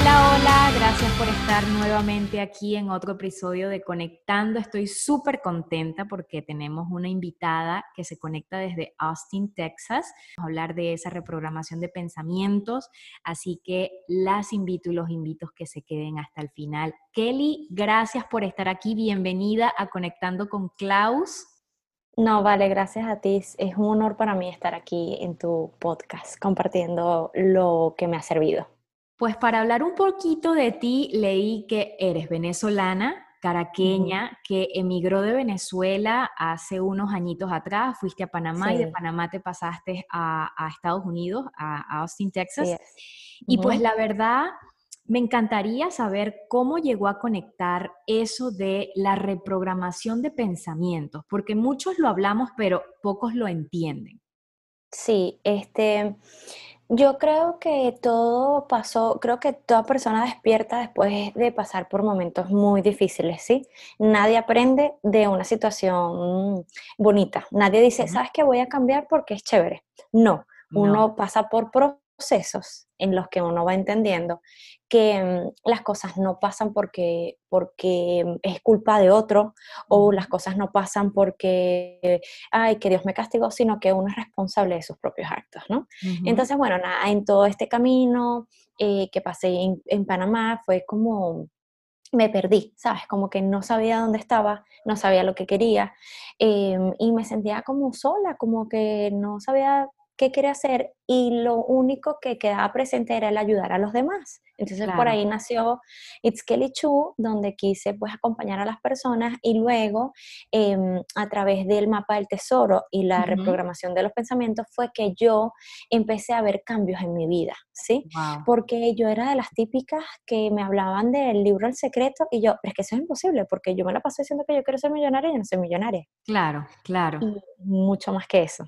Hola, hola, gracias por estar nuevamente aquí en otro episodio de Conectando. Estoy súper contenta porque tenemos una invitada que se conecta desde Austin, Texas. Vamos a hablar de esa reprogramación de pensamientos, así que las invito y los invito que se queden hasta el final. Kelly, gracias por estar aquí. Bienvenida a Conectando con Klaus. No, vale, gracias a ti. Es un honor para mí estar aquí en tu podcast compartiendo lo que me ha servido. Pues para hablar un poquito de ti, leí que eres venezolana, caraqueña, que emigró de Venezuela hace unos añitos atrás, fuiste a Panamá y de Panamá te pasaste a, Estados Unidos, a, Austin, Texas. Y pues la verdad, me encantaría saber cómo llegó a conectar eso de la reprogramación de pensamientos, porque muchos lo hablamos, pero pocos lo entienden. Sí, este, yo creo que todo pasó, creo que toda persona despierta después de pasar por momentos muy difíciles, ¿sí? Nadie aprende de una situación bonita. Nadie dice, ¿sabes qué? Voy a cambiar porque es chévere. No, uno pasa por procesos en los que uno va entendiendo que mm, las cosas no pasan porque, porque es culpa de otro o las cosas no pasan porque, ay, que Dios me castigó, sino que uno es responsable de sus propios actos, ¿no? Entonces, bueno, nada, en todo este camino eh, que pasé en, Panamá fue como me perdí, ¿sabes? Como que no sabía dónde estaba, no sabía lo que quería em, y me sentía como sola, como que no sabía qué quería hacer y lo único que quedaba presente era el ayudar a los demás. Entonces por ahí nació It's Kelly Chu, donde quise pues acompañar a las personas y luego em, a través del mapa del tesoro y la reprogramación de los pensamientos fue que yo empecé a ver cambios en mi vida, ¿sí? Porque yo era de las típicas que me hablaban del libro El Secreto y yo, pero es que eso es imposible porque yo me la pasé diciendo que yo quiero ser millonaria y yo no soy millonaria. Claro, claro. Y mucho más que eso.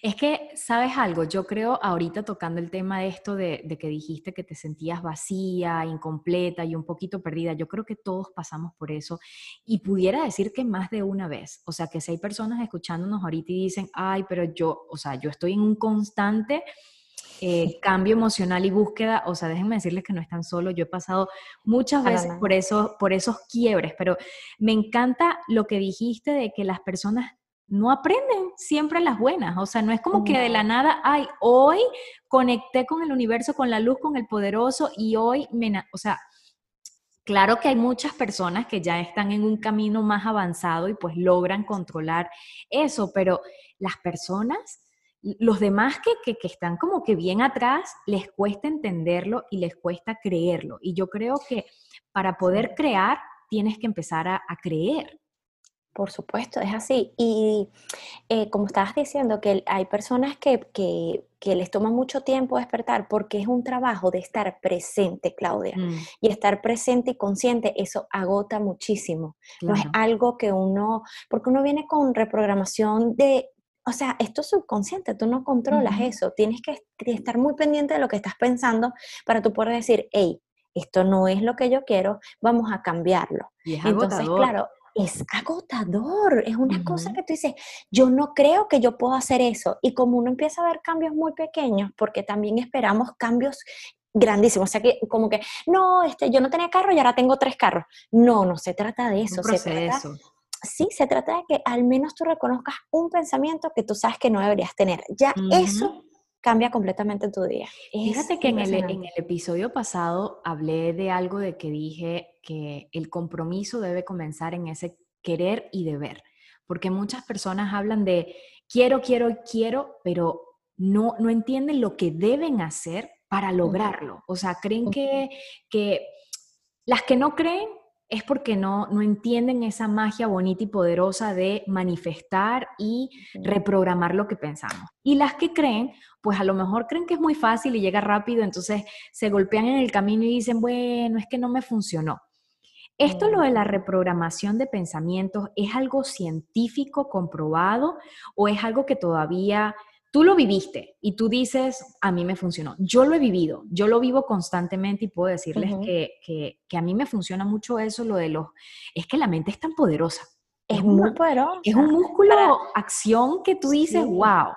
Es que, ¿sabes algo? Yo creo ahorita tocando el tema de esto de, que dijiste que te sentías vacía, incompleta y un poquito perdida, yo creo que todos pasamos por eso. Y pudiera decir que más de una vez, o sea, que si hay personas escuchándonos ahorita y dicen, ay, pero yo, o sea, yo estoy en un constante... Eh, cambio emocional y búsqueda, o sea, déjenme decirles que no están solo, yo he pasado muchas veces por, eso, por esos quiebres, pero me encanta lo que dijiste de que las personas no aprenden siempre las buenas. O sea, no es como que de la nada, ay, hoy conecté con el universo, con la luz, con el poderoso y hoy me... O sea, claro que hay muchas personas que ya están en un camino más avanzado y pues logran controlar eso, pero las personas, los demás que, que, están como que bien atrás, les cuesta entenderlo y les cuesta creerlo. Y yo creo que para poder crear, tienes que empezar a creer. Por supuesto, es así. Y eh, como estabas diciendo, que hay personas que, les toma mucho tiempo despertar porque es un trabajo de estar presente, Claudia. Mm. Y estar presente y consciente, eso agota muchísimo. No es algo que uno, porque uno viene con reprogramación de, o sea, esto es subconsciente, tú no controlas eso. Tienes que estar muy pendiente de lo que estás pensando para tú poder decir, hey, esto no es lo que yo quiero, vamos a cambiarlo. Entonces, claro, es agotador, es una cosa que tú dices, yo no creo que yo pueda hacer eso. Y como uno empieza a ver cambios muy pequeños, porque también esperamos cambios grandísimos, o sea que como que, no, este, yo no tenía carro y ahora tengo tres carros. No, no se trata de eso. Se trata, sí, se trata de que al menos tú reconozcas un pensamiento que tú sabes que no deberías tener. Ya eso cambia completamente tu día. Fíjate que en el, en el, episodio pasado hablé de algo de que dije que el compromiso debe comenzar en ese querer y deber, porque muchas personas hablan de quiero, quiero, quiero, pero no, no entienden lo que deben hacer para lograrlo. O sea, creen que, que las que no creen es porque no, no entienden esa magia bonita y poderosa de manifestar y reprogramar lo que pensamos. Y las que creen, pues a lo mejor creen que es muy fácil y llega rápido, entonces se golpean en el camino y dicen, bueno, es que no me funcionó. Esto lo de la reprogramación de pensamientos, ¿es algo científico comprobado o es algo que todavía tú lo viviste y tú dices, a mí me funcionó? Yo lo he vivido, yo lo vivo constantemente y puedo decirles que, a mí me funciona mucho eso, lo de los, es que la mente es tan poderosa. Es, muy poderosa. Es un músculo, acción que tú dices, wow.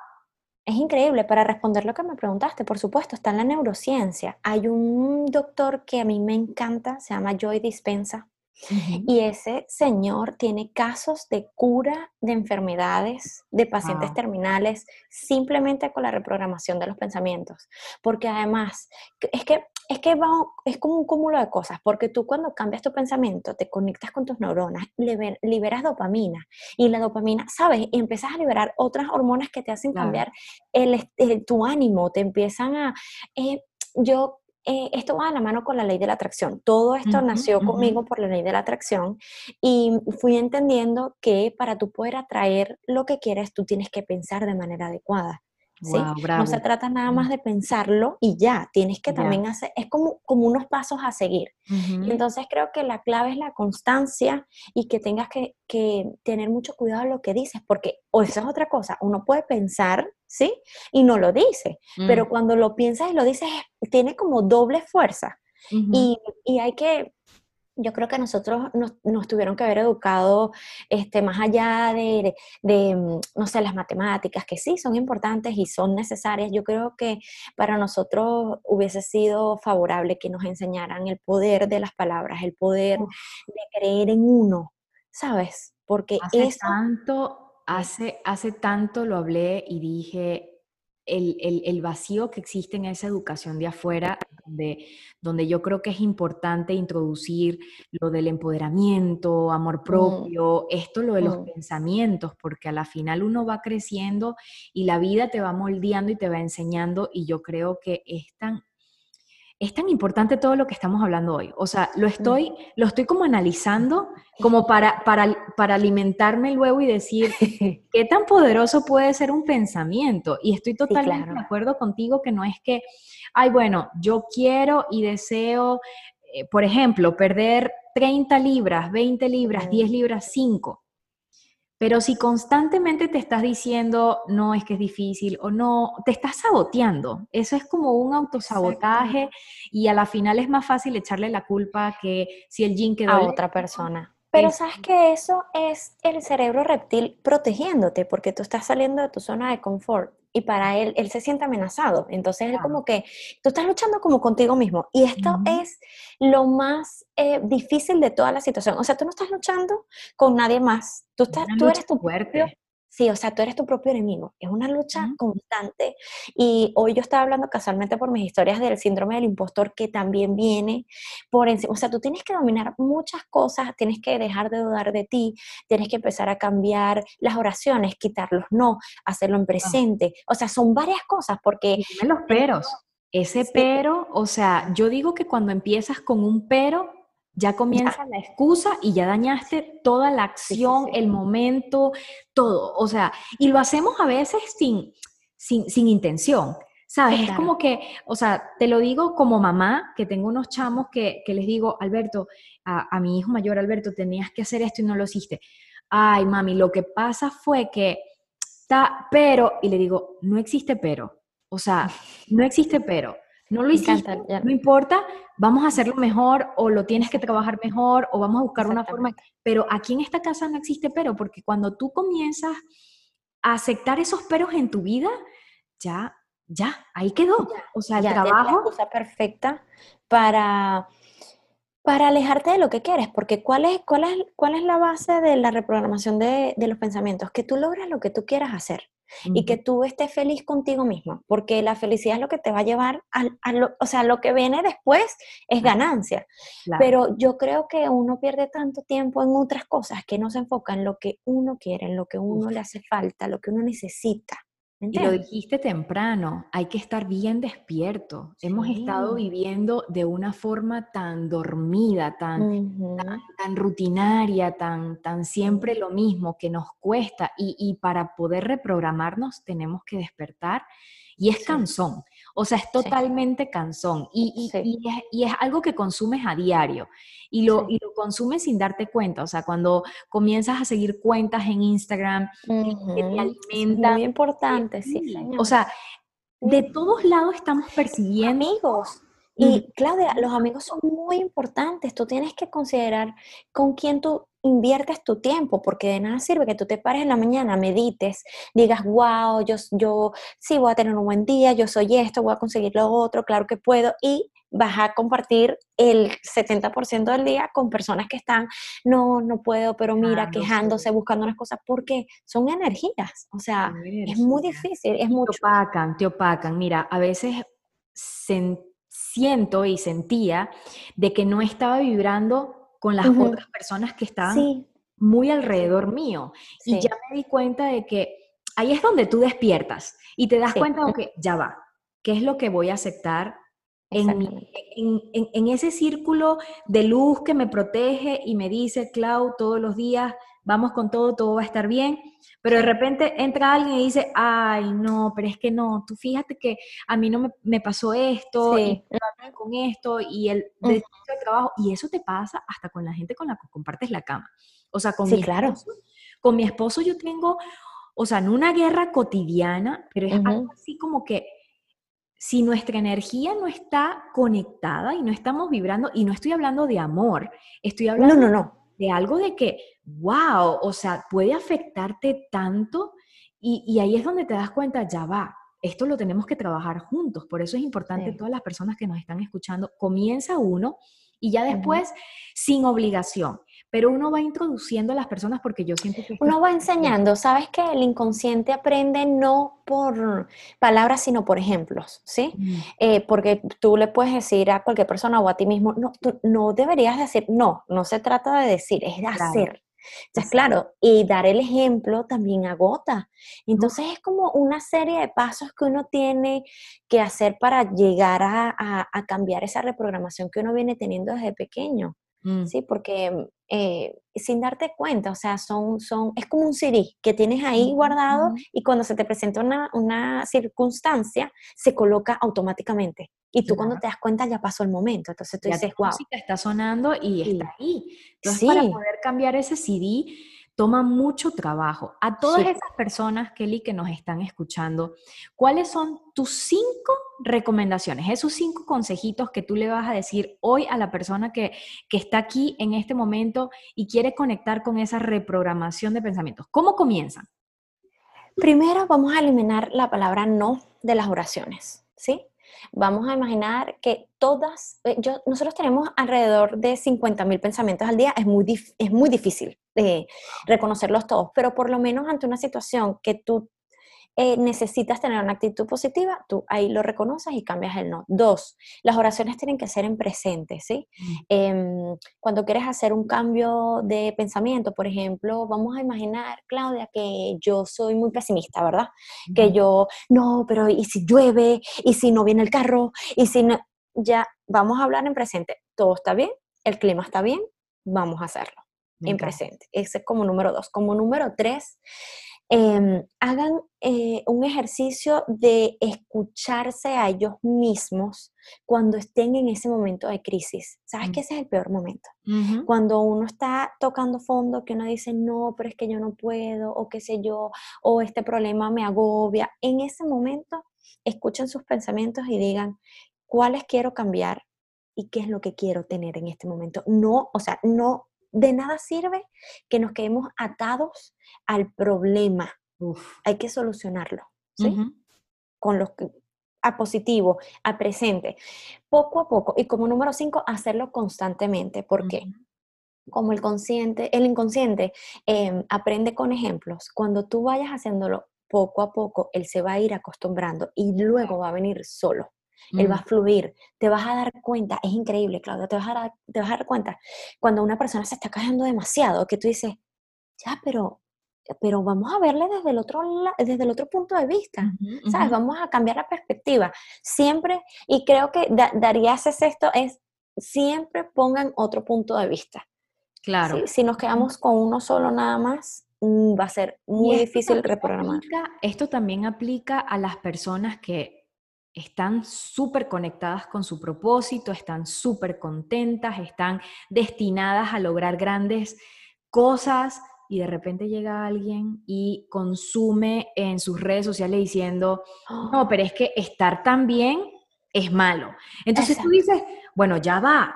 Es increíble, para responder lo que me preguntaste, por supuesto, está en la neurociencia. Hay un doctor que a mí me encanta, se llama Joy Dispensa, y ese señor tiene casos de cura de enfermedades de pacientes terminales simplemente con la reprogramación de los pensamientos. Porque además, es que, es que es como un cúmulo de cosas, porque tú cuando cambias tu pensamiento, te conectas con tus neuronas, liberas dopamina y la dopamina, ¿sabes? Y empiezas a liberar otras hormonas que te hacen cambiar el, tu ánimo, te empiezan a... Eh, yo eh, esto va a la mano con la ley de la atracción. Todo esto nació conmigo por la ley de la atracción y fui entendiendo que para tú poder atraer lo que quieres, tú tienes que pensar de manera adecuada. ¿Sí? no se trata nada más de pensarlo y ya, tienes que también hacer, es como, como unos pasos a seguir. entonces creo que la clave es la constancia y que tengas que, que tener mucho cuidado en lo que dices, porque o esa es otra cosa, uno puede pensar, ¿sí? Y no lo dice, pero mm. cuando lo piensas y lo dices, tiene como doble fuerza. y, y hay que yo creo que nosotros nos, tuvieron que haber educado este, más allá de, mm, no sé, las matemáticas, que sí son importantes y son necesarias. Yo creo que para nosotros hubiese sido favorable que nos enseñaran el poder de las palabras, el poder de creer en uno, ¿sabes? Porque hace tanto, hace, hace tanto lo hablé y dije, el, vacío que existe en esa educación de afuera, donde, donde yo creo que es importante introducir lo del empoderamiento, amor mm. propio, esto lo de los mm. pensamientos, porque a la final uno va creciendo y la vida te va moldeando y te va enseñando y yo creo que es tan es tan importante todo lo que estamos hablando hoy. O sea, lo estoy, lo estoy como analizando como para, para, para alimentarme luego y decir qué tan poderoso puede ser un pensamiento. Y estoy totalmente de acuerdo contigo que no es que, ay, bueno, yo quiero y deseo, eh, por ejemplo, perder 30 libras, 20 libras, 10 libras, 5. Pero si constantemente te estás diciendo, no, es que es difícil o no, te estás saboteando. Eso es como un autosabotaje y a la final es más fácil echarle la culpa que si el jean quedó... A otra persona. Pero sabes que eso es el cerebro reptil protegiéndote porque tú estás saliendo de tu zona de confort y para él, él se siente amenazado. Entonces es como que tú estás luchando como contigo mismo. Y esto es lo más eh, difícil de toda la situación. O sea, tú no estás luchando con nadie más. Tú, estás, tú eres tu fuerte. Sí, o sea, tú eres tu propio enemigo. Es una lucha constante. Y hoy yo estaba hablando casualmente por mis historias del síndrome del impostor que también viene por encima. O sea, tú tienes que dominar muchas cosas, tienes que dejar de dudar de ti, tienes que empezar a cambiar las oraciones, quitar los no, hacerlo en presente. O sea, son varias cosas porque... Y los peros. Ese pero, o sea, yo digo que cuando empiezas con un pero, ya comienza la excusa y ya dañaste toda la acción, el momento, todo. O sea, y lo hacemos a veces sin, sin, intención. ¿Sabes? Es como que, o sea, te lo digo como mamá, que tengo unos chamos que, les digo, Alberto, a, mi hijo mayor, Alberto, tenías que hacer esto y no lo hiciste. Ay, mami, lo que pasa fue que, está, pero, y le digo, no existe pero. O sea, no existe pero. No lo hiciste, no importa, vamos a hacerlo mejor o lo tienes que trabajar mejor o vamos a buscar una forma. Pero aquí en esta casa no existe pero, porque cuando tú comienzas a aceptar esos peros en tu vida, ya, ya, ahí quedó. o sea, el trabajo... la cosa perfecta para para alejarte de lo que quieres, porque ¿cuál es, cuál es, cuál es la base de la reprogramación de, de los pensamientos? Que tú logras lo que tú quieras hacer y que tú estés feliz contigo mismo, porque la felicidad es lo que te va a llevar a, lo, o sea, lo que viene después es ganancia. Pero yo creo que uno pierde tanto tiempo en otras cosas que no se enfoca en lo que uno quiere, en lo que uno le hace falta, lo que uno necesita. Y lo dijiste temprano, hay que estar bien despierto. Hemos estado viviendo de una forma tan dormida, tan, tan, rutinaria, tan, tan siempre lo mismo, que nos cuesta. Y, para poder reprogramarnos tenemos que despertar y es cansón. O sea, es totalmente cansón y, y, es, algo que consumes a diario y lo, y lo consumes sin darte cuenta. O sea, cuando comienzas a seguir cuentas en Instagram que te alimentan. Muy importante, sí. O sea, de todos lados estamos percibiendo. Amigos. Y Claudia, los amigos son muy importantes. Tú tienes que considerar con quién tú inviertes tu tiempo, porque de nada sirve que tú te pares en la mañana, medites, digas, wow, yo, yo sí voy a tener un buen día, yo soy esto, voy a conseguir lo otro, claro que puedo, y vas a compartir el 70% del día con personas que están, no, no puedo, pero mira, quejándose, buscando unas cosas, porque son energías, o sea, es muy difícil, es mucho. Te opacan, te opacan. Mira, a veces siento y sentía de que no estaba vibrando con las otras personas que están muy alrededor mío. Y ya me di cuenta de que ahí es donde tú despiertas y te das cuenta de que ya va, ¿qué es lo que voy a aceptar en, en, en, ese círculo de luz que me protege y me dice, Clau, todos los días, vamos con todo, todo va a estar bien, pero de repente entra alguien y dice, ay, no, pero es que no, tú fíjate que a mí no me, pasó esto, y con esto, y el, de trabajo, y eso te pasa hasta con la gente con la que compartes la cama. O sea, con, mi, claro. esposo, con mi esposo yo tengo, o sea, no una guerra cotidiana, pero es algo así como que si nuestra energía no está conectada y no estamos vibrando, y no estoy hablando de amor, estoy hablando no, no, no. De algo de que, wow, o sea, puede afectarte tanto y, ahí es donde te das cuenta, ya va, esto lo tenemos que trabajar juntos, por eso es importante todas las personas que nos están escuchando, comienza uno y ya después sin obligación pero uno va introduciendo a las personas porque yo siento que... Uno va enseñando, sabes que el inconsciente aprende no por palabras, sino por ejemplos, ¿sí? Mm. Eh, porque tú le puedes decir a cualquier persona o a ti mismo, no, tú no deberías decir, no, no se trata de decir, es de hacer. Entonces, claro, y dar el ejemplo también agota. Entonces es como una serie de pasos que uno tiene que hacer para llegar a cambiar esa reprogramación que uno viene teniendo desde pequeño. Mm. Sí, porque eh, sin darte cuenta, o sea, son, son, es como un CD que tienes ahí guardado y cuando se te presenta una, una, circunstancia, se coloca automáticamente. Y tú cuando te das cuenta ya pasó el momento. Entonces tú dices, wow. música está sonando y está ahí. Entonces, para poder cambiar ese CD, toma mucho trabajo. A todas esas personas, Kelly, que nos están escuchando, ¿cuáles son tus cinco recomendaciones? Esos cinco consejitos que tú le vas a decir hoy a la persona que, que está aquí en este momento y quiere conectar con esa reprogramación de pensamientos. ¿Cómo comienzan? Primero vamos a eliminar la palabra no de las oraciones, ¿sí? Vamos a imaginar que todas, eh, yo, nosotros tenemos alrededor de 50 mil pensamientos al día, es muy, es muy difícil de reconocerlos todos, pero por lo menos ante una situación que tú eh, necesitas tener una actitud positiva, tú ahí lo reconoces y cambias el no. Dos, las oraciones tienen que ser en presente, ¿sí? Mm. Em, cuando quieres hacer un cambio de pensamiento, por ejemplo, vamos a imaginar, Claudia, que yo soy muy pesimista, ¿verdad? Que yo, no, pero ¿y si llueve? ¿Y si no viene el carro? ¿Y si no? Ya, vamos a hablar en presente. Todo está bien, el clima está bien, vamos a hacerlo en presente. Ese es como número dos. Como número tres, Em, hagan eh, un ejercicio de escucharse a ellos mismos cuando estén en ese momento de crisis. ¿Sabes que ese es el peor momento? Cuando uno está tocando fondo, que uno dice, no, pero es que yo no puedo, o qué sé yo, o este problema me agobia. En ese momento, escuchen sus pensamientos y digan, ¿cuáles quiero cambiar? ¿Y qué es lo que quiero tener en este momento? No, o sea, no de nada sirve que nos quedemos atados al problema. Hay que solucionarlo, ¿sí? Con los a positivo, a presente, poco a poco. Y como número cinco, hacerlo constantemente. ¿Por qué? Como el consciente, el inconsciente em, aprende con ejemplos. Cuando tú vayas haciéndolo poco a poco, él se va a ir acostumbrando y luego va a venir solo. Él va a fluir, te vas a dar cuenta, es increíble, Claudia, te vas a dar, te vas a dar cuenta cuando una persona se está cayendo demasiado, que tú dices, ya, pero, pero vamos a verle desde el otro, desde el otro punto de vista, ¿sabes? Vamos a cambiar la perspectiva. Siempre, y creo que Daría hace esto, es siempre pongan otro punto de vista. Claro. Si nos quedamos con uno solo nada más, mm, va a ser muy difícil reprogramar. esto también aplica a las personas que están súper conectadas con su propósito, están súper contentas, están destinadas a lograr grandes cosas y de repente llega alguien y consume en sus redes sociales diciendo, no, pero es que estar tan bien es malo. Entonces tú dices, bueno, ya va,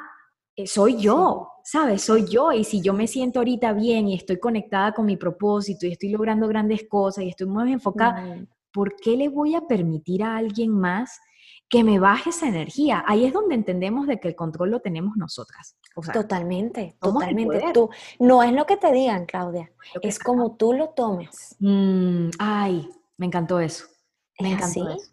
eh, soy yo, ¿sabes? Soy yo y si yo me siento ahorita bien y estoy conectada con mi propósito y estoy logrando grandes cosas y estoy muy enfocada, ¿por qué le voy a permitir a alguien más que me baje esa energía? Ahí es donde entendemos de que el control lo tenemos nosotras. totalmente, totalmente. Tú, no es lo que te digan, Claudia, es como tú lo tomes. Mm, ay, me encantó eso. Me encantó eso.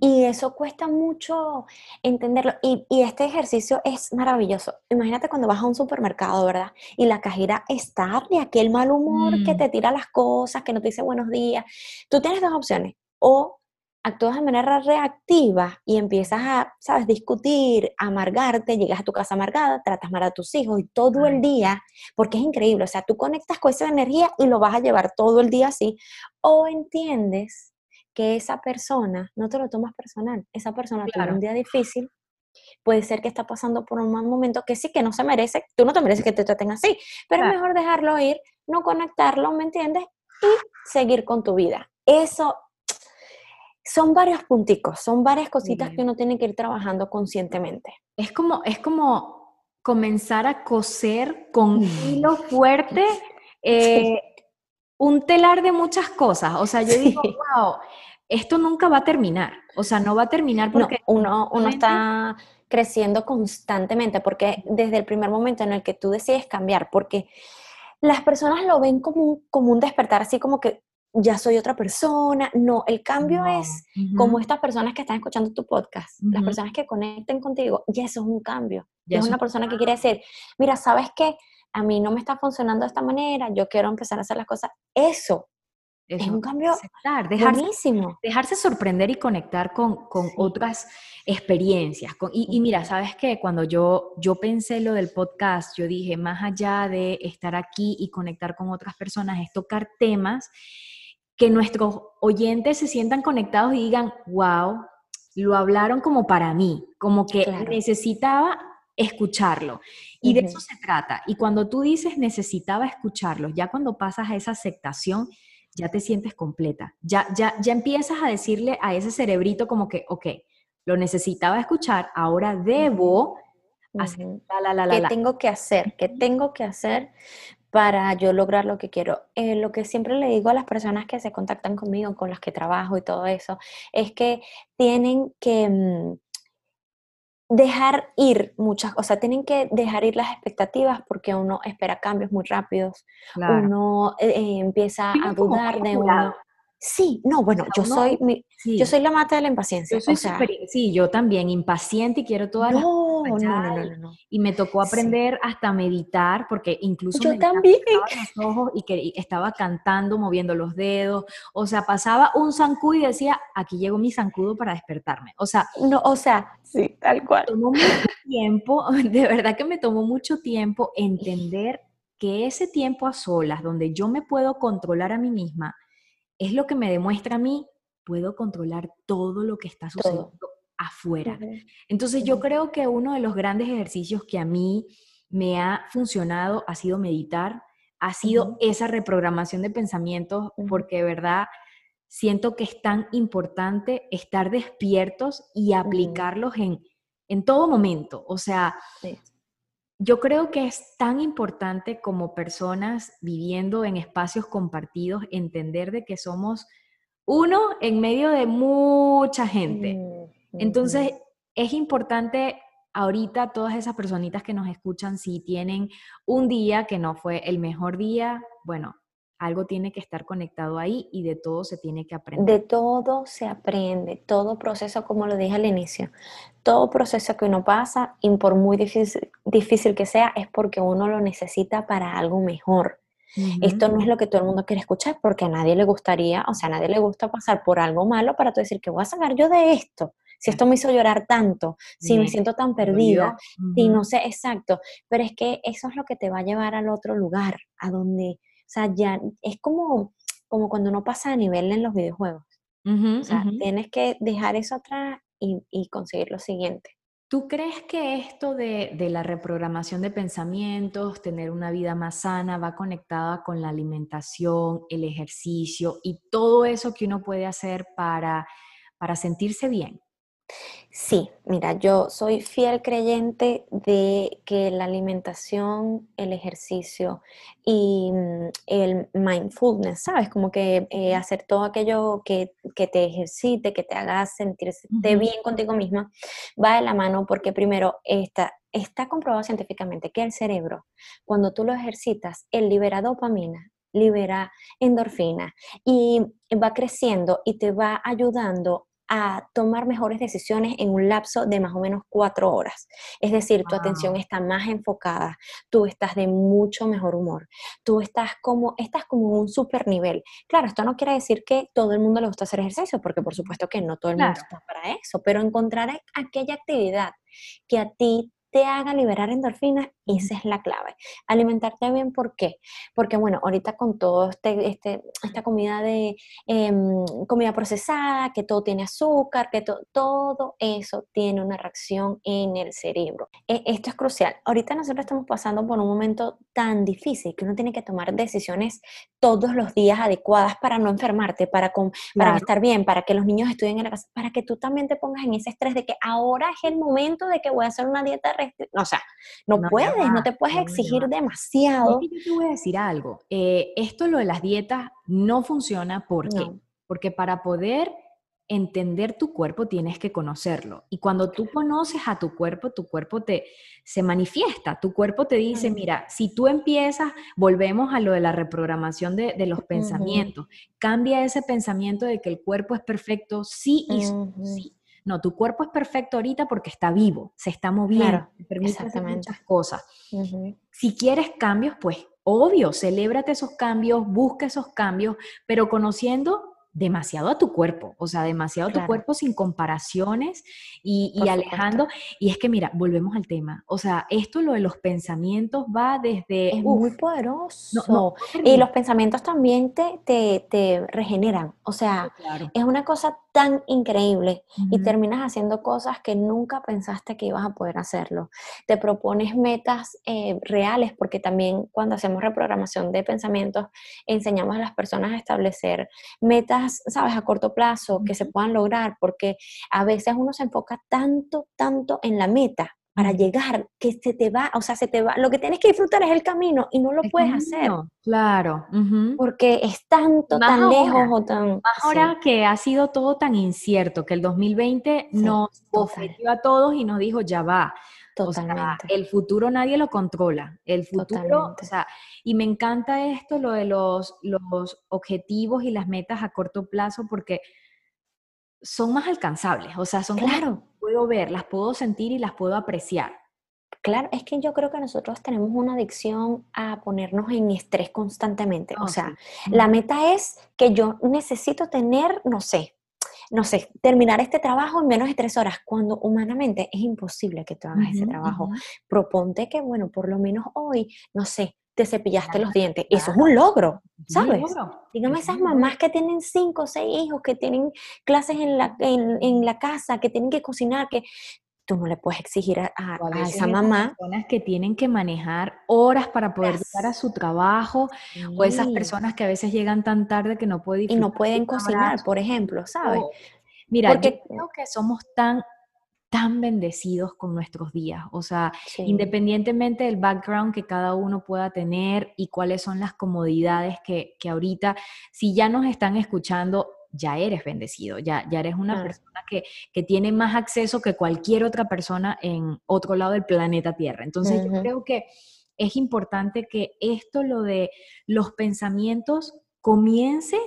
Y eso cuesta mucho entenderlo. Y, este ejercicio es maravilloso. Imagínate cuando vas a un supermercado, ¿verdad? Y la cajera está de aquel mal humor que mm. te tira las cosas, que no te dice buenos días. Tú tienes dos opciones. O actúas de manera reactiva y empiezas a, ¿sabes?, discutir, amargarte, llegas a tu casa amargada, tratas mal a tus hijos y todo el día, porque es increíble, o sea, tú conectas con esa energía y lo vas a llevar todo el día así, o entiendes que esa persona, no te lo tomas personal, esa persona tiene un día difícil, puede ser que está pasando por un mal momento que sí que no se merece, tú no te mereces que te traten así, pero es mejor dejarlo ir, no conectarlo, ¿me entiendes? Y seguir con tu vida. Eso son varios punticos, son varias cositas que uno tiene que ir trabajando conscientemente. Es como, es como comenzar a coser con hilo fuerte eh, un telar de muchas cosas. O sea, yo digo, wow, esto nunca va a terminar. O sea, no va a terminar porque... uno, uno está creciendo constantemente, porque desde el primer momento en el que tú decides cambiar, porque las personas lo ven como un, como un despertar, así como que ya soy otra persona. No, el cambio es como estas personas que están escuchando tu podcast, las personas que conecten contigo, ya eso es un cambio. Ya es una persona que quiere decir, mira, ¿sabes qué? A mí no me está funcionando de esta manera, yo quiero empezar a hacer las cosas. Eso es un cambio dejarse, Dejarse sorprender y conectar con, con otras experiencias. y, mira, sabes que cuando yo, yo pensé lo del podcast, yo dije, más allá de estar aquí y conectar con otras personas, es tocar temas que nuestros oyentes se sientan conectados y digan, wow, lo hablaron como para mí, como que necesitaba escucharlo. Y de eso se trata. Y cuando tú dices necesitaba escucharlo, ya cuando pasas a esa aceptación, ya te sientes completa. Ya, ya, ya empiezas a decirle a ese cerebrito como que, ok, lo necesitaba escuchar, ahora debo hacer la, la, la, ¿Qué tengo que hacer? ¿Qué tengo que hacer para yo lograr lo que quiero? Eh, lo que siempre le digo a las personas que se contactan conmigo, con las que trabajo y todo eso, es que tienen que... Mm, dejar ir muchas, o sea, tienen que dejar ir las expectativas porque uno espera cambios muy rápidos, uno eh, eh, empieza a dudar de uno. Sí, no, bueno, yo soy yo soy la mata de la impaciencia. sí, yo también, impaciente y quiero todas no, las no, no, no, no, Y me tocó aprender hasta meditar, porque incluso yo también. los ojos y que estaba cantando, moviendo los dedos. O sea, pasaba un zancudo y decía, aquí llegó mi zancudo para despertarme. O sea, no, o sea, sí, tal cual. Tomó mucho tiempo, de verdad que me tomó mucho tiempo entender que ese tiempo a solas, donde yo me puedo controlar a mí misma, es lo que me demuestra a mí, puedo controlar todo lo que está sucediendo afuera. Entonces yo creo que uno de los grandes ejercicios que a mí me ha funcionado ha sido meditar, ha sido esa reprogramación de pensamientos, porque de verdad siento que es tan importante estar despiertos y aplicarlos en, en todo momento. O sea, yo creo que es tan importante como personas viviendo en espacios compartidos entender de que somos uno en medio de mucha gente. Entonces, es importante ahorita todas esas personitas que nos escuchan, si tienen un día que no fue el mejor día, bueno, algo tiene que estar conectado ahí y de todo se tiene que aprender. De todo se aprende, todo proceso, como lo dije al inicio, todo proceso que uno pasa, y por muy difícil, difícil que sea, es porque uno lo necesita para algo mejor. Esto no es lo que todo el mundo quiere escuchar porque a nadie le gustaría, o sea, a nadie le gusta pasar por algo malo para tú decir que voy a sacar yo de esto. Si esto me hizo llorar tanto, si me siento tan perdida, si no sé exacto, pero es que eso es lo que te va a llevar al otro lugar, a donde sea, ya es como, como cuando uno pasa a nivel en los videojuegos. o sea, tienes que dejar eso atrás y, conseguir lo siguiente. ¿Tú crees que esto de, de, la reprogramación de pensamientos, tener una vida más sana, va conectada con la alimentación, el ejercicio y todo eso que uno puede hacer para, para sentirse bien? Sí, mira, yo soy fiel creyente de que la alimentación, el ejercicio y mm, el mindfulness, ¿sabes? Como que eh, hacer todo aquello que, te ejercite, que te haga sentirte bien contigo misma, va de la mano porque primero está, está comprobado científicamente que el cerebro, cuando tú lo ejercitas, él libera dopamina, libera endorfina y va creciendo y te va ayudando a tomar mejores decisiones en un lapso de más o menos cuatro horas. Es decir, tu atención está más enfocada, tú estás de mucho mejor humor, tú estás como, estás como en un super nivel. Claro, esto no quiere decir que todo el mundo le gusta hacer ejercicio, porque por supuesto que no todo el mundo está para eso, pero encontrar aquella actividad que a ti te haga liberar endorfinas, esa es la clave. Alimentarte bien, ¿por qué? Porque, bueno, ahorita con todo este, este esta comida de em, comida procesada, que todo tiene azúcar, que todo eso tiene una reacción en el cerebro. E, esto es crucial. Ahorita nosotros estamos pasando por un momento tan difícil que uno tiene que tomar decisiones todos los días adecuadas para no enfermarte, para, para estar bien, para que los niños estudien en la casa, para que tú también te pongas en ese estrés de que ahora es el momento de que voy a hacer una dieta o sea, no, puedes, no te puedes exigir demasiado. yo te voy a decir algo. Eh, esto lo de las dietas no funciona porque, porque para poder entender tu cuerpo tienes que conocerlo. Y cuando tú conoces a tu cuerpo, tu cuerpo te se manifiesta. Tu cuerpo te dice, mira, si tú empiezas, volvemos a lo de la reprogramación de, los pensamientos. Cambia ese pensamiento de que el cuerpo es perfecto, sí y sí. No, tu cuerpo es perfecto ahorita porque está vivo, se está moviendo, te permite hacer muchas cosas. Si quieres cambios, pues obvio, celébrate esos cambios, busca esos cambios, pero conociendo demasiado a tu cuerpo, o sea, demasiado a tu cuerpo sin comparaciones y, alejando. Y es que, mira, volvemos al tema, o sea, esto lo de los pensamientos va desde... Es muy poderoso. y los pensamientos también te, te, regeneran, o sea, es una cosa tan increíble y terminas haciendo cosas que nunca pensaste que ibas a poder hacerlo. Te propones metas eh, reales, porque también cuando hacemos reprogramación de pensamientos, enseñamos a las personas a establecer metas ¿sabes?, a corto plazo que se puedan lograr, porque a veces uno se enfoca tanto, tanto en la meta para llegar, que se te va, o sea, se te va, lo que tienes que disfrutar es el camino y no lo puedes hacer. Claro. Porque es tanto, tan lejos o tan... ahora que ha sido todo tan incierto, que el 2020 nos ofreció a todos y nos dijo, ya va. Totalmente. el futuro nadie lo controla. El futuro, o sea, y me encanta esto, lo de los, los objetivos y las metas a corto plazo, porque son más alcanzables. O sea, son claro. Puedo ver, las puedo sentir y las puedo apreciar. Claro, es que yo creo que nosotros tenemos una adicción a ponernos en estrés constantemente. o oh, sea, la meta es que yo necesito tener, no sé, no sé, terminar este trabajo en menos de tres horas, cuando humanamente es imposible que tú hagas ese trabajo. Proponte que, bueno, por lo menos hoy, no sé, te cepillaste los dientes. Eso es un logro, ¿sabes? Dígame esas mamás que tienen cinco o seis hijos, que tienen clases en la, en, la casa, que tienen que cocinar, que tú no le puedes exigir a, esa mamá. Personas que tienen que manejar horas para poder llegar a su trabajo, o esas personas que a veces llegan tan tarde que no pueden Y no pueden cocinar, por ejemplo, ¿sabes? Mira, Porque, yo creo que somos tan tan bendecidos con nuestros días. O sea, independientemente del background que cada uno pueda tener y cuáles son las comodidades que, que ahorita, si ya nos están escuchando, ya eres bendecido, ya, ya eres una persona que, que, tiene más acceso que cualquier otra persona en otro lado del planeta Tierra. Entonces, yo creo que es importante que esto, lo de los pensamientos, comience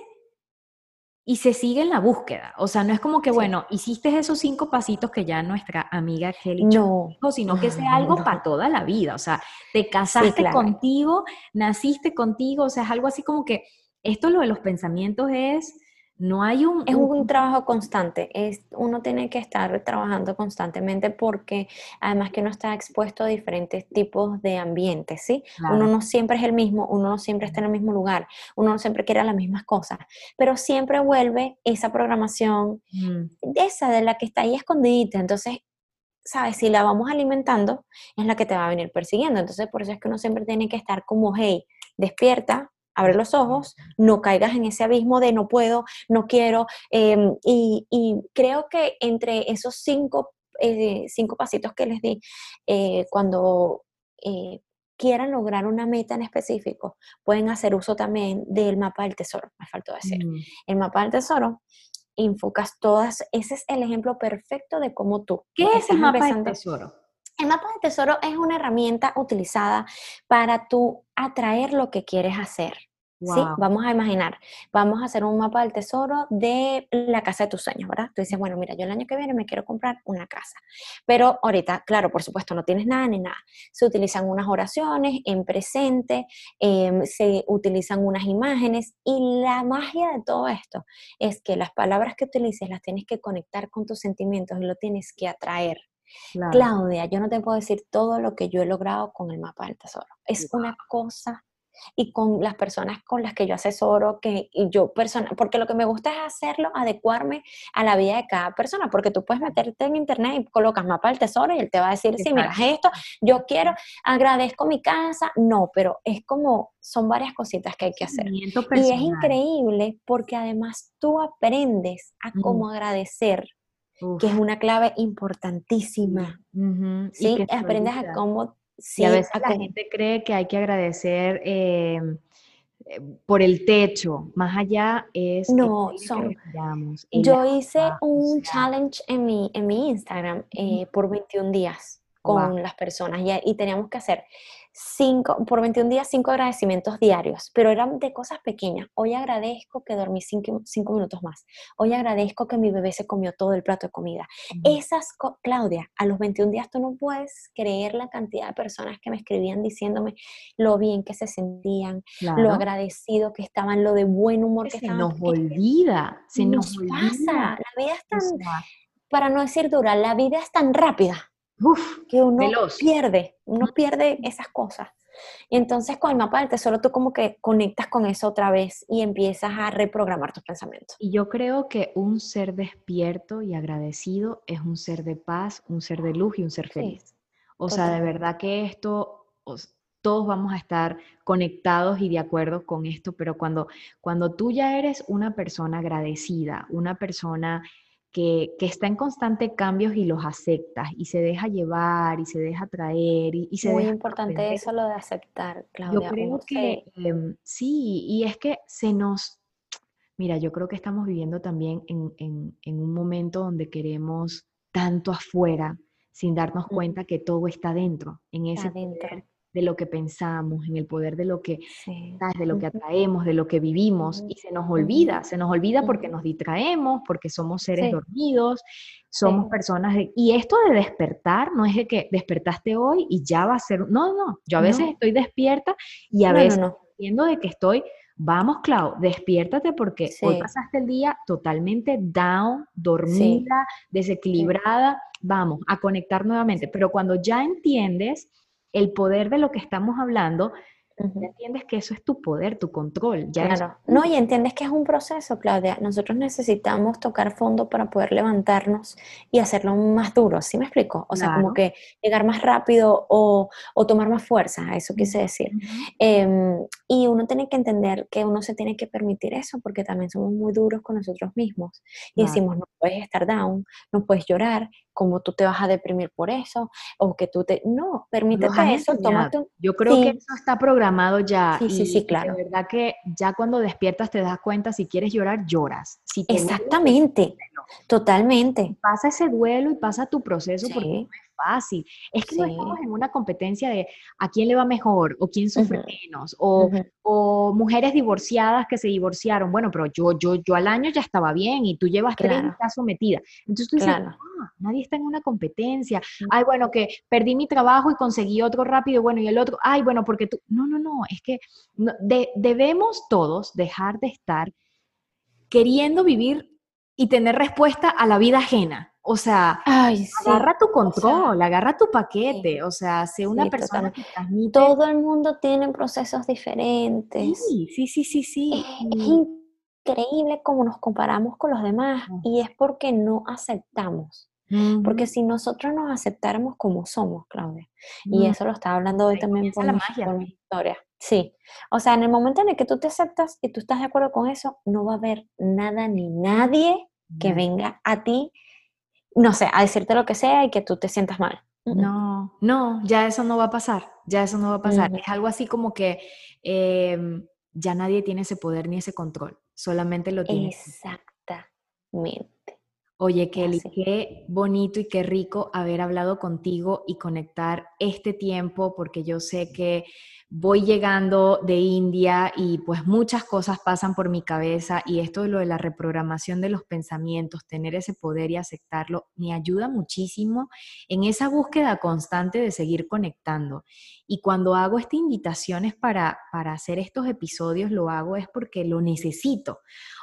y se sigue en la búsqueda. O sea, no es como que, bueno, hiciste esos cinco pasitos que ya nuestra amiga Kelly no. sino que sea algo para toda la vida. O sea, te casaste contigo, naciste contigo, o sea, es algo así como que esto lo de los pensamientos es No hay un... Es un, trabajo constante, es, uno tiene que estar trabajando constantemente porque además que uno está expuesto a diferentes tipos de ambientes, ¿sí? Uno no siempre es el mismo, uno no siempre está en el mismo lugar, uno no siempre quiere las mismas cosas, pero siempre vuelve esa programación, mm. esa de la que está ahí escondidita, entonces ¿sabes? Si la vamos alimentando, es la que te va a venir persiguiendo. Entonces, por eso es que uno siempre tiene que estar como, hey, despierta, abre los ojos, no caigas en ese abismo de no puedo, no quiero. Em, y, creo que entre esos cinco, eh, cinco pasitos que les di, eh, cuando eh, quieran lograr una meta en específico, pueden hacer uso también del mapa del tesoro, me faltó decir. Mm. El mapa del tesoro enfocas todas, ese es el ejemplo perfecto de cómo tú. ¿Qué es el mapa del tesoro? El mapa del tesoro es una herramienta utilizada para tú atraer lo que quieres hacer. ¿Sí? Vamos a imaginar, vamos a hacer un mapa del tesoro de la casa de tus sueños, ¿verdad? Tú dices, bueno, mira, yo el año que viene me quiero comprar una casa. Pero ahorita, claro, por supuesto, no tienes nada ni nada. Se utilizan unas oraciones en presente, em, se utilizan unas imágenes y la magia de todo esto es que las palabras que utilices las tienes que conectar con tus sentimientos y lo tienes que atraer. Claudia, yo no te puedo decir todo lo que yo he logrado con el mapa del tesoro. Es una cosa y con las personas con las que yo asesoro, que y yo persona, porque lo que me gusta es hacerlo, adecuarme a la vida de cada persona, porque tú puedes meterte en internet y colocas mapa del tesoro y él te va a decir, sí, mira, esto, yo quiero, agradezco mi casa, no, pero es como, son varias cositas que hay que hacer. Y es increíble porque además tú aprendes a cómo agradecer. que es una clave importantísima. ¿sí? Aprendes a cómo Sí, a veces la gente cree que hay que agradecer em, eh, por el techo, más allá es... No, son... yo hice un challenge en mi, en mi Instagram eh, por 21 días con las personas y, y teníamos que hacer cinco, por 21 días, cinco agradecimientos diarios, pero eran de cosas pequeñas. Hoy agradezco que dormí cinco, minutos más. Hoy agradezco que mi bebé se comió todo el plato de comida. Esas, Claudia, a los 21 días tú no puedes creer la cantidad de personas que me escribían diciéndome lo bien que se sentían, lo agradecido que estaban, lo de buen humor que, se estaban. Nos olvida, se nos, pasa. La vida es tan, para no decir dura, la vida es tan rápida que uno pierde, uno pierde esas cosas. Y entonces con el mapa del tesoro tú como que conectas con eso otra vez y empiezas a reprogramar tus pensamientos. Y yo creo que un ser despierto y agradecido es un ser de paz, un ser de luz y un ser feliz. o sea, de verdad que esto, todos vamos a estar conectados y de acuerdo con esto, pero cuando, cuando tú ya eres una persona agradecida, una persona que, está en constante cambios y los aceptas y se deja llevar y se deja traer y, se Muy importante eso lo de aceptar, Claudia. Yo creo que em, sí, y es que se nos, mira, yo creo que estamos viviendo también en, un momento donde queremos tanto afuera sin darnos cuenta que todo está dentro, en ese dentro de lo que pensamos, en el poder de lo que, de lo que atraemos, de lo que vivimos, y se nos olvida, se nos olvida porque nos distraemos, porque somos seres dormidos, somos personas de, y esto de despertar no es de que despertaste hoy y ya va a ser, no, no, yo a veces estoy despierta y a veces entiendo de que estoy, vamos Clau, despiértate porque hoy pasaste el día totalmente down, dormida, desequilibrada, vamos a conectar nuevamente, pero cuando ya entiendes el poder de lo que estamos hablando, entiendes que eso es tu poder, tu control. Ya claro. No, y entiendes que es un proceso, Claudia. Nosotros necesitamos tocar fondo para poder levantarnos y hacerlo más duro, ¿sí me explico? O sea, como que llegar más rápido o, tomar más fuerza, eso quise decir. Em, y uno tiene que entender que uno se tiene que permitir eso porque también somos muy duros con nosotros mismos. Y decimos, no puedes estar down, no puedes llorar, como tú te vas a deprimir por eso, o que tú te... No, permítete eso, tómate Yo creo que eso está programado ya. Sí, sí, sí, claro. De verdad que ya cuando despiertas te das cuenta, si quieres llorar, lloras. Si Exactamente, totalmente. Pasa ese duelo y pasa tu proceso porque fácil. Es que no estamos en una competencia de a quién le va mejor o quién sufre menos o, o, mujeres divorciadas que se divorciaron. Bueno, pero yo, yo, yo al año ya estaba bien y tú llevas tres y estás sometida. Entonces tú dices, ah, nadie está en una competencia. Ay, bueno, que perdí mi trabajo y conseguí otro rápido, bueno, y el otro, ay, bueno, porque tú, no, no, no, es que debemos todos dejar de estar queriendo vivir y tener respuesta a la vida ajena. O sea, agarra tu control, agarra tu paquete, o sea, sé una persona que transmite. Todo el mundo tiene procesos diferentes. Sí, sí, sí, sí, sí. Es, increíble cómo nos comparamos con los demás y es porque no aceptamos. Porque si nosotros nos aceptáramos como somos, Claudia, y eso lo estaba hablando hoy también con, la magia. con mi historia. Sí, o sea, en el momento en el que tú te aceptas y tú estás de acuerdo con eso, no va a haber nada ni nadie que venga a ti no sé, a decirte lo que sea y que tú te sientas mal. No, no, ya eso no va a pasar, ya eso no va a pasar. Es algo así como que em, ya nadie tiene ese poder ni ese control, solamente lo tiene. Exactamente. Oye, Kelly, qué bonito y qué rico haber hablado contigo y conectar este tiempo, porque yo sé que voy llegando de India y pues muchas cosas pasan por mi cabeza y esto de lo de la reprogramación de los pensamientos, tener ese poder y aceptarlo, me ayuda muchísimo en esa búsqueda constante de seguir conectando. Y cuando hago estas invitaciones para, para hacer estos episodios, lo hago es porque lo necesito.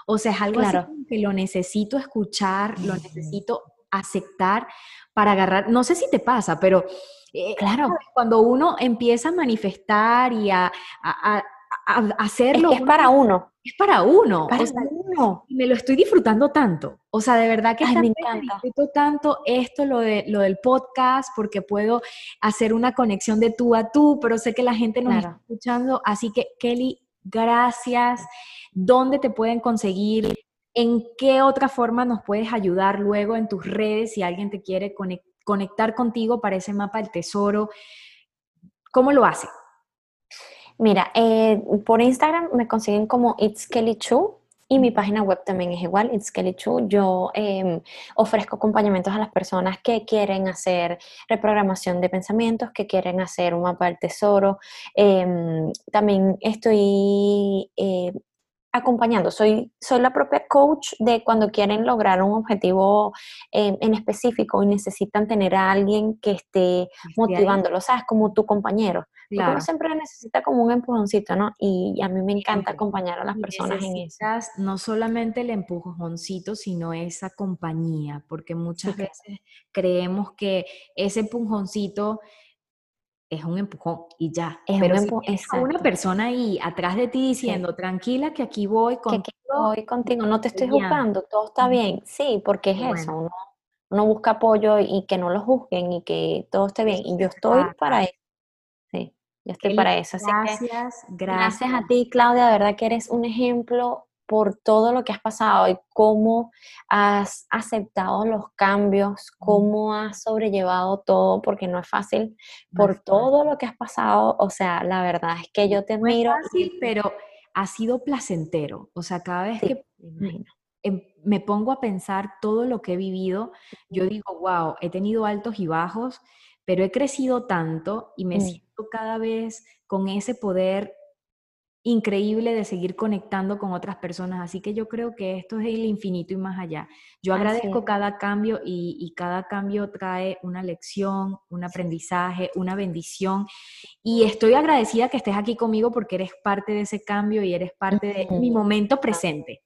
O sea, es algo así que lo necesito escuchar, lo necesito aceptar para agarrar, no sé si te pasa, pero eh, claro, cuando uno empieza a manifestar y a, hacerlo. Es, para uno. Es para uno. Para uno. Me lo estoy disfrutando tanto. O sea, de verdad que me encanta. disfruto tanto esto, lo, de, lo del podcast, porque puedo hacer una conexión de tú a tú, pero sé que la gente nos está escuchando. Así que, Kelly, gracias. ¿Dónde te pueden conseguir? ¿En qué otra forma nos puedes ayudar luego en tus redes si alguien te quiere conectar? contigo para ese mapa del tesoro? ¿Cómo lo hace? Mira, eh, por Instagram me consiguen como It's Kelly Chu y mi página web también es igual, It's Kelly Chu. Yo em, ofrezco acompañamientos a las personas que quieren hacer reprogramación de pensamientos, que quieren hacer un mapa del tesoro. Em, también estoy eh, acompañando. Soy, soy la propia coach de cuando quieren lograr un objetivo eh, en específico y necesitan tener a alguien que esté motivándolo, ¿sabes? Como tu compañero. Claro. uno siempre necesita como un empujoncito, ¿no? Y a mí me encanta acompañar a las personas en eso. No solamente el empujoncito, sino esa compañía, porque muchas veces creemos que ese empujoncito es un empujón y ya. Es Pero si una persona ahí atrás de ti diciendo, tranquila que aquí voy contigo. Que voy contigo, no te estoy juzgando, todo está bien. Sí, porque es eso, uno, busca apoyo y que no lo juzguen y que todo esté bien. Y yo estoy para eso. Sí, yo estoy para eso. Así gracias, gracias. Gracias a ti, Claudia, de verdad que eres un ejemplo por todo lo que has pasado y cómo has aceptado los cambios, cómo has sobrellevado todo, porque no es fácil, por todo lo que has pasado. O sea, la verdad es que yo te. No es fácil, pero ha sido placentero. O sea, cada vez que em, me pongo a pensar todo lo que he vivido, yo digo, wow, he tenido altos y bajos, pero he crecido tanto y me mm. siento cada vez con ese poder increíble de seguir conectando con otras personas. Así que yo creo que esto es el infinito y más allá. Yo agradezco cada cambio y, cada cambio trae una lección, un aprendizaje, una bendición. Y estoy agradecida que estés aquí conmigo porque eres parte de ese cambio y eres parte de mi momento presente.